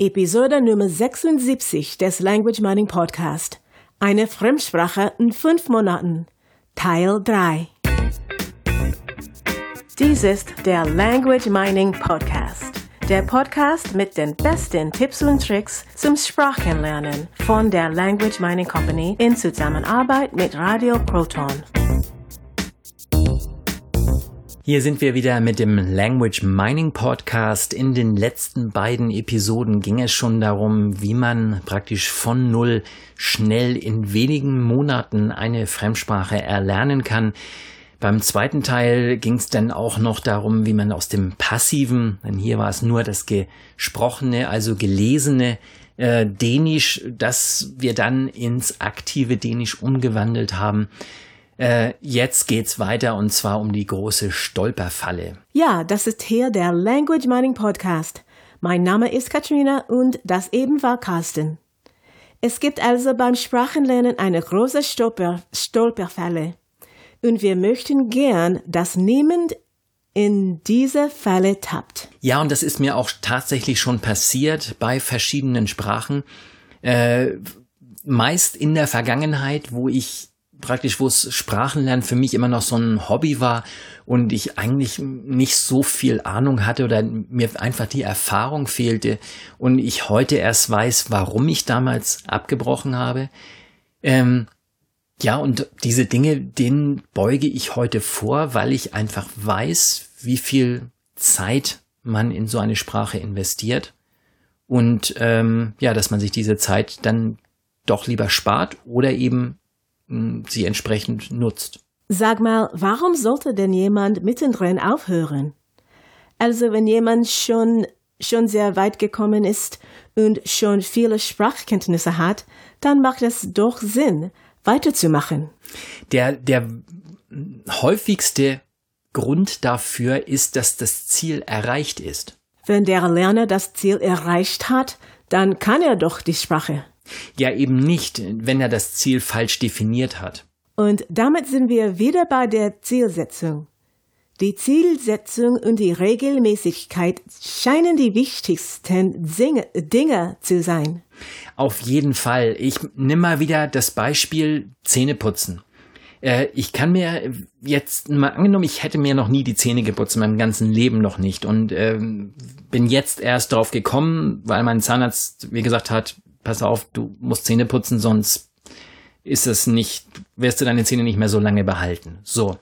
Episode Nummer 76 des Language Mining Podcast. Eine Fremdsprache in fünf Monaten. Teil 3. Dies ist der Language Mining Podcast. Der Podcast mit den besten Tipps und Tricks zum Sprachenlernen von der Language Mining Company in Zusammenarbeit mit Radio Proton. Hier sind wir wieder mit dem Language Mining Podcast. In den letzten beiden Episoden ging es schon darum, wie man praktisch von Null schnell in wenigen Monaten eine Fremdsprache erlernen kann. Beim zweiten Teil ging es dann auch noch darum, wie man aus dem passiven, denn hier war es nur das gesprochene, also gelesene äh, Dänisch, das wir dann ins aktive Dänisch umgewandelt haben, äh, jetzt geht's weiter und zwar um die große Stolperfalle. Ja, das ist hier der Language Mining Podcast. Mein Name ist Katrina und das eben war Carsten. Es gibt also beim Sprachenlernen eine große Stolper, Stolperfalle. Und wir möchten gern, dass niemand in diese Falle tappt. Ja, und das ist mir auch tatsächlich schon passiert bei verschiedenen Sprachen. Äh, meist in der Vergangenheit, wo ich praktisch, wo es Sprachenlernen für mich immer noch so ein Hobby war und ich eigentlich nicht so viel Ahnung hatte oder mir einfach die Erfahrung fehlte und ich heute erst weiß, warum ich damals abgebrochen habe. Ähm, ja, und diese Dinge, denen beuge ich heute vor, weil ich einfach weiß, wie viel Zeit man in so eine Sprache investiert und ähm, ja, dass man sich diese Zeit dann doch lieber spart oder eben sie entsprechend nutzt. Sag mal, warum sollte denn jemand mittendrin aufhören? Also wenn jemand schon, schon sehr weit gekommen ist und schon viele Sprachkenntnisse hat, dann macht es doch Sinn, weiterzumachen. Der, der häufigste Grund dafür ist, dass das Ziel erreicht ist. Wenn der Lerner das Ziel erreicht hat, dann kann er doch die Sprache. Ja, eben nicht, wenn er das Ziel falsch definiert hat. Und damit sind wir wieder bei der Zielsetzung. Die Zielsetzung und die Regelmäßigkeit scheinen die wichtigsten Dinge zu sein. Auf jeden Fall. Ich nimm mal wieder das Beispiel Zähneputzen. Äh, ich kann mir jetzt mal angenommen, ich hätte mir noch nie die Zähne geputzt, in meinem ganzen Leben noch nicht und ähm, bin jetzt erst drauf gekommen, weil mein Zahnarzt mir gesagt hat, pass auf, du musst Zähne putzen, sonst ist es nicht, wirst du deine Zähne nicht mehr so lange behalten. So.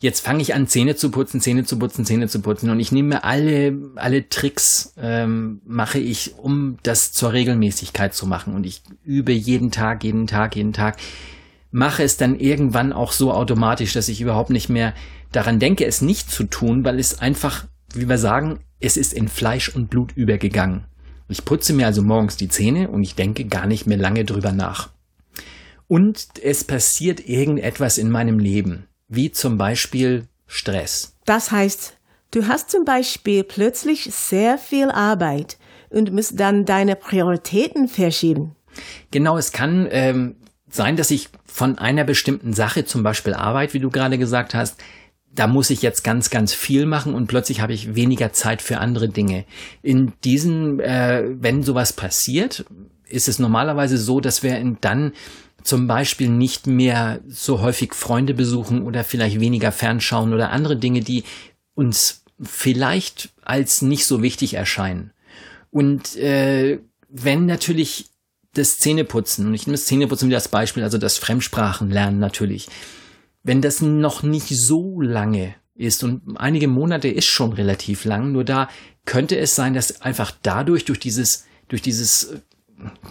Jetzt fange ich an, Zähne zu putzen, Zähne zu putzen, Zähne zu putzen und ich nehme alle, alle Tricks, ähm, mache ich, um das zur Regelmäßigkeit zu machen und ich übe jeden Tag, jeden Tag, jeden Tag, mache es dann irgendwann auch so automatisch, dass ich überhaupt nicht mehr daran denke, es nicht zu tun, weil es einfach, wie wir sagen, es ist in Fleisch und Blut übergegangen. Ich putze mir also morgens die Zähne und ich denke gar nicht mehr lange drüber nach. Und es passiert irgendetwas in meinem Leben, wie zum Beispiel Stress. Das heißt, du hast zum Beispiel plötzlich sehr viel Arbeit und musst dann deine Prioritäten verschieben. Genau, es kann ähm, sein, dass ich von einer bestimmten Sache, zum Beispiel Arbeit, wie du gerade gesagt hast, da muss ich jetzt ganz, ganz viel machen und plötzlich habe ich weniger Zeit für andere Dinge. In diesen, äh, wenn sowas passiert, ist es normalerweise so, dass wir dann zum Beispiel nicht mehr so häufig Freunde besuchen oder vielleicht weniger fernschauen oder andere Dinge, die uns vielleicht als nicht so wichtig erscheinen. Und äh, wenn natürlich das Zähneputzen, und ich nehme das Zähneputzen wieder als Beispiel, also das Fremdsprachenlernen natürlich, wenn das noch nicht so lange ist und einige Monate ist schon relativ lang, nur da könnte es sein, dass einfach dadurch, durch dieses, durch dieses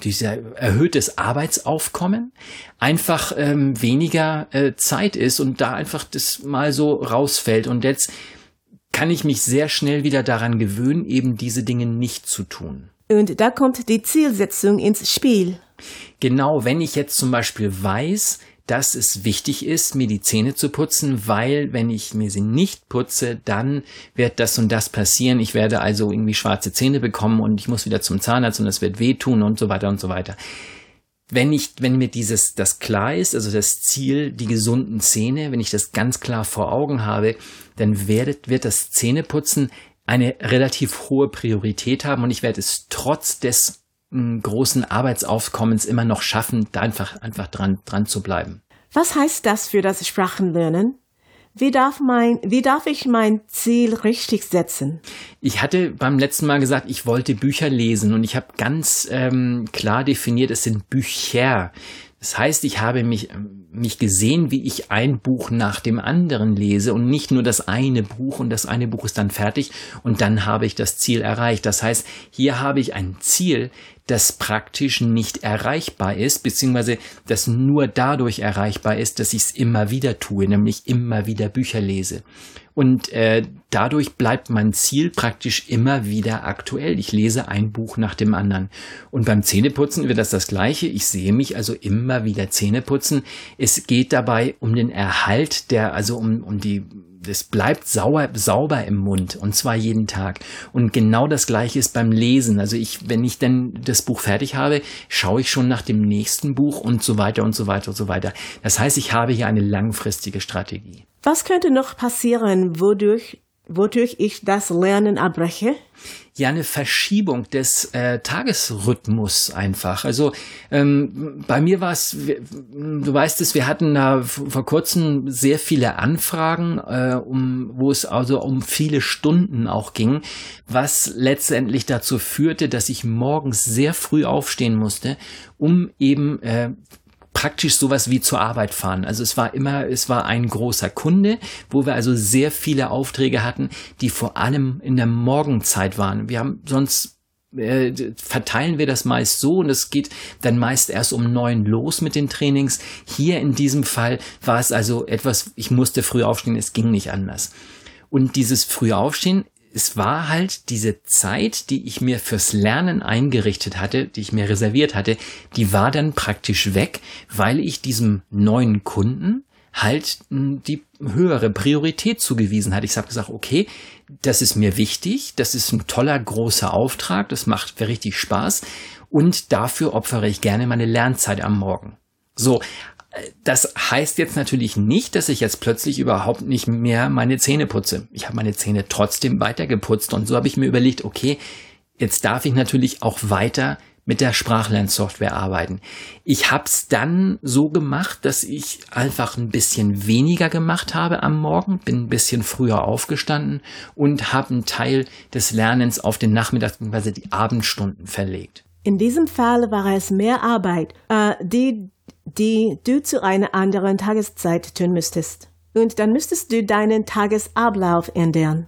dieser erhöhtes Arbeitsaufkommen einfach ähm, weniger äh, Zeit ist und da einfach das mal so rausfällt. Und jetzt kann ich mich sehr schnell wieder daran gewöhnen, eben diese Dinge nicht zu tun. Und da kommt die Zielsetzung ins Spiel. Genau, wenn ich jetzt zum Beispiel weiß, dass es wichtig ist, mir die Zähne zu putzen, weil wenn ich mir sie nicht putze, dann wird das und das passieren. Ich werde also irgendwie schwarze Zähne bekommen und ich muss wieder zum Zahnarzt und es wird wehtun und so weiter und so weiter. Wenn ich, wenn mir dieses, das klar ist, also das Ziel, die gesunden Zähne, wenn ich das ganz klar vor Augen habe, dann wird, wird das Zähneputzen eine relativ hohe Priorität haben und ich werde es trotz des großen Arbeitsaufkommens immer noch schaffen, da einfach, einfach dran, dran zu bleiben. Was heißt das für das Sprachenlernen? Wie darf, mein, wie darf ich mein Ziel richtig setzen? Ich hatte beim letzten Mal gesagt, ich wollte Bücher lesen und ich habe ganz ähm, klar definiert, es sind Bücher. Das heißt, ich habe mich, mich gesehen, wie ich ein Buch nach dem anderen lese und nicht nur das eine Buch und das eine Buch ist dann fertig und dann habe ich das Ziel erreicht. Das heißt, hier habe ich ein Ziel, das praktisch nicht erreichbar ist, beziehungsweise das nur dadurch erreichbar ist, dass ich es immer wieder tue, nämlich immer wieder Bücher lese. Und äh, dadurch bleibt mein Ziel praktisch immer wieder aktuell. Ich lese ein Buch nach dem anderen. Und beim Zähneputzen wird das das Gleiche. Ich sehe mich also immer wieder Zähneputzen. Es geht dabei um den Erhalt der, also um, um die es bleibt sauer, sauber im Mund und zwar jeden Tag. Und genau das gleiche ist beim Lesen. Also ich, wenn ich denn das Buch fertig habe, schaue ich schon nach dem nächsten Buch und so weiter und so weiter und so weiter. Das heißt, ich habe hier eine langfristige Strategie. Was könnte noch passieren, wodurch, wodurch ich das Lernen abbreche? ja eine Verschiebung des äh, Tagesrhythmus einfach. Also ähm, bei mir war es, du weißt es, wir hatten da vor kurzem sehr viele Anfragen, äh, um, wo es also um viele Stunden auch ging, was letztendlich dazu führte, dass ich morgens sehr früh aufstehen musste, um eben äh, praktisch sowas wie zur Arbeit fahren. Also es war immer, es war ein großer Kunde, wo wir also sehr viele Aufträge hatten, die vor allem in der Morgenzeit waren. Wir haben sonst äh, verteilen wir das meist so und es geht dann meist erst um neun los mit den Trainings. Hier in diesem Fall war es also etwas, ich musste früh aufstehen, es ging nicht anders. Und dieses frühe Aufstehen es war halt diese Zeit, die ich mir fürs Lernen eingerichtet hatte, die ich mir reserviert hatte, die war dann praktisch weg, weil ich diesem neuen Kunden halt hm, die höhere Priorität zugewiesen hatte. Ich habe gesagt, okay, das ist mir wichtig, das ist ein toller großer Auftrag, das macht richtig Spaß und dafür opfere ich gerne meine Lernzeit am Morgen. So, das heißt jetzt natürlich nicht, dass ich jetzt plötzlich überhaupt nicht mehr meine Zähne putze. Ich habe meine Zähne trotzdem weiter geputzt und so habe ich mir überlegt, okay, jetzt darf ich natürlich auch weiter mit der Sprachlernsoftware arbeiten. Ich habe es dann so gemacht, dass ich einfach ein bisschen weniger gemacht habe am Morgen, bin ein bisschen früher aufgestanden und habe einen Teil des Lernens auf den Nachmittag bzw. die Abendstunden verlegt. In diesem Fall war es mehr Arbeit, äh, die die du zu einer anderen Tageszeit tun müsstest. Und dann müsstest du deinen Tagesablauf ändern.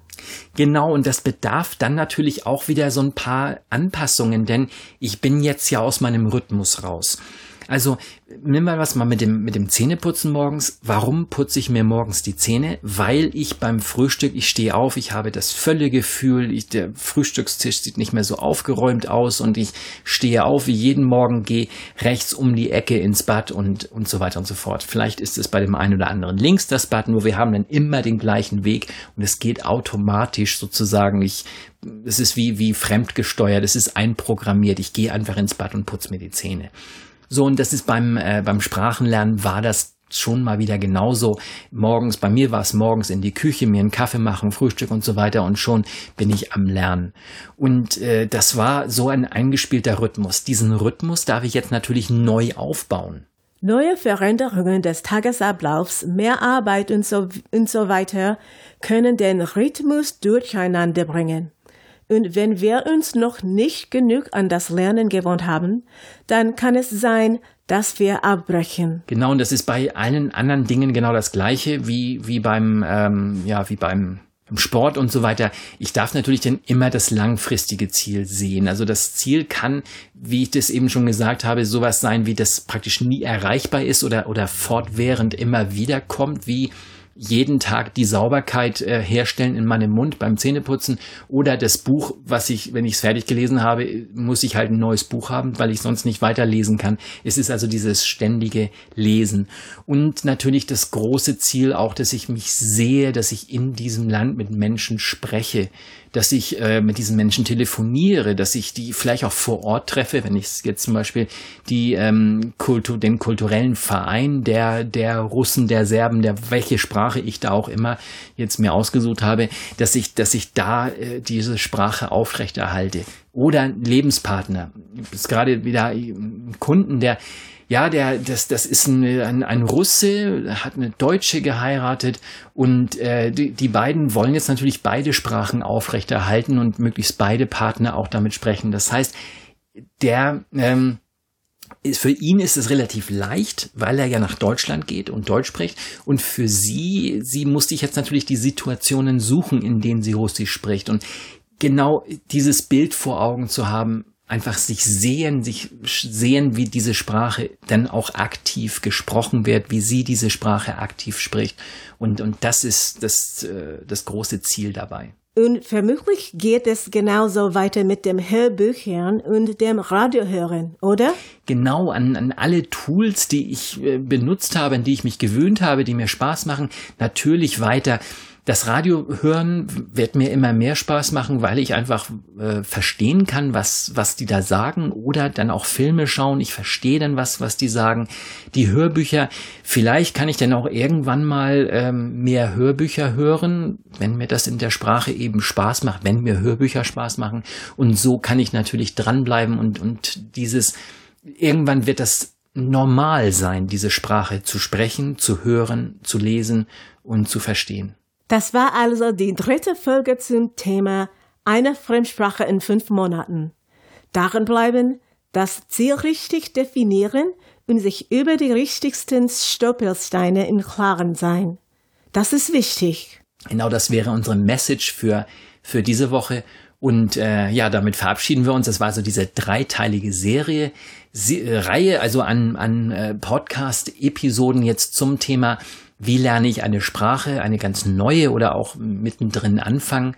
Genau, und das bedarf dann natürlich auch wieder so ein paar Anpassungen, denn ich bin jetzt ja aus meinem Rhythmus raus. Also nimm mal was mal mit dem, mit dem Zähneputzen morgens. Warum putze ich mir morgens die Zähne? Weil ich beim Frühstück, ich stehe auf, ich habe das Völlegefühl, ich, der Frühstückstisch sieht nicht mehr so aufgeräumt aus und ich stehe auf wie jeden Morgen, gehe rechts um die Ecke ins Bad und, und so weiter und so fort. Vielleicht ist es bei dem einen oder anderen links das Bad, nur wir haben dann immer den gleichen Weg und es geht automatisch sozusagen. Ich, es ist wie, wie fremdgesteuert, es ist einprogrammiert. Ich gehe einfach ins Bad und putze mir die Zähne. So, und das ist beim, äh, beim Sprachenlernen war das schon mal wieder genauso. Morgens, bei mir war es morgens in die Küche, mir einen Kaffee machen, Frühstück und so weiter und schon bin ich am Lernen. Und äh, das war so ein eingespielter Rhythmus. Diesen Rhythmus darf ich jetzt natürlich neu aufbauen. Neue Veränderungen des Tagesablaufs, mehr Arbeit und so, und so weiter können den Rhythmus durcheinander bringen. Und wenn wir uns noch nicht genug an das Lernen gewohnt haben, dann kann es sein, dass wir abbrechen. Genau, und das ist bei allen anderen Dingen genau das Gleiche wie, wie beim, ähm, ja, wie beim Sport und so weiter. Ich darf natürlich dann immer das langfristige Ziel sehen. Also das Ziel kann, wie ich das eben schon gesagt habe, sowas sein, wie das praktisch nie erreichbar ist oder, oder fortwährend immer wieder kommt, wie jeden Tag die Sauberkeit äh, herstellen in meinem Mund beim Zähneputzen oder das Buch, was ich, wenn ich es fertig gelesen habe, muss ich halt ein neues Buch haben, weil ich sonst nicht weiterlesen kann. Es ist also dieses ständige Lesen und natürlich das große Ziel auch, dass ich mich sehe, dass ich in diesem Land mit Menschen spreche, dass ich äh, mit diesen Menschen telefoniere, dass ich die vielleicht auch vor Ort treffe, wenn ich jetzt zum Beispiel die ähm, Kultur, den kulturellen Verein der der Russen, der Serben, der welche Sprache ich da auch immer jetzt mir ausgesucht habe, dass ich dass ich da äh, diese Sprache aufrechterhalte oder Lebenspartner. Ist gerade wieder ein Kunden, der ja, der, das, das ist ein, ein, ein Russe, hat eine Deutsche geheiratet und äh, die, die beiden wollen jetzt natürlich beide Sprachen aufrechterhalten und möglichst beide Partner auch damit sprechen. Das heißt, der ähm, ist, für ihn ist es relativ leicht, weil er ja nach Deutschland geht und Deutsch spricht. Und für sie, sie musste ich jetzt natürlich die Situationen suchen, in denen sie Russisch spricht. Und genau dieses Bild vor Augen zu haben, einfach sich sehen, sich sehen, wie diese Sprache dann auch aktiv gesprochen wird, wie sie diese Sprache aktiv spricht. Und, und das ist das, äh, das große Ziel dabei. Und vermutlich geht es genauso weiter mit dem Hörbüchern und dem Radiohören, oder? Genau, an, an alle Tools, die ich äh, benutzt habe, an die ich mich gewöhnt habe, die mir Spaß machen, natürlich weiter das Radio hören wird mir immer mehr Spaß machen, weil ich einfach äh, verstehen kann, was, was die da sagen oder dann auch Filme schauen. Ich verstehe dann was, was die sagen. Die Hörbücher, vielleicht kann ich dann auch irgendwann mal ähm, mehr Hörbücher hören, wenn mir das in der Sprache eben Spaß macht, wenn mir Hörbücher Spaß machen. Und so kann ich natürlich dranbleiben und, und dieses, irgendwann wird das normal sein, diese Sprache zu sprechen, zu hören, zu lesen und zu verstehen. Das war also die dritte Folge zum Thema eine Fremdsprache in fünf Monaten. Darin bleiben, das Ziel richtig definieren und sich über die richtigsten Stolpersteine im Klaren sein. Das ist wichtig. Genau, das wäre unsere Message für, für diese Woche. Und äh, ja, damit verabschieden wir uns. Das war so diese dreiteilige Serie, Se Reihe, also an, an äh, Podcast-Episoden jetzt zum Thema wie lerne ich eine Sprache, eine ganz neue oder auch mittendrin anfangen.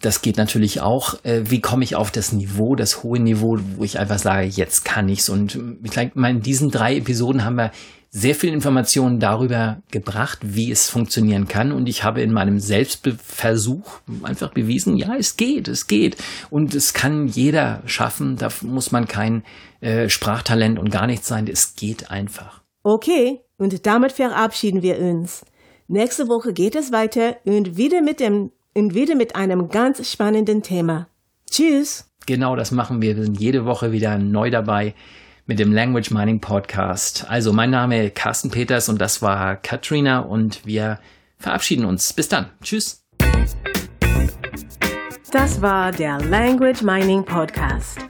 Das geht natürlich auch. Äh, wie komme ich auf das Niveau, das hohe Niveau, wo ich einfach sage, jetzt kann ich's. Und ich denke, in diesen drei Episoden haben wir sehr viel Informationen darüber gebracht, wie es funktionieren kann. Und ich habe in meinem Selbstversuch einfach bewiesen, ja, es geht, es geht. Und es kann jeder schaffen. Da muss man kein äh, Sprachtalent und gar nichts sein. Es geht einfach. Okay, und damit verabschieden wir uns. Nächste Woche geht es weiter und wieder mit dem und wieder mit einem ganz spannenden Thema. Tschüss. Genau, das machen wir. Wir sind jede Woche wieder neu dabei mit dem Language Mining Podcast. Also, mein Name ist Carsten Peters und das war Katrina und wir verabschieden uns. Bis dann. Tschüss. Das war der Language Mining Podcast.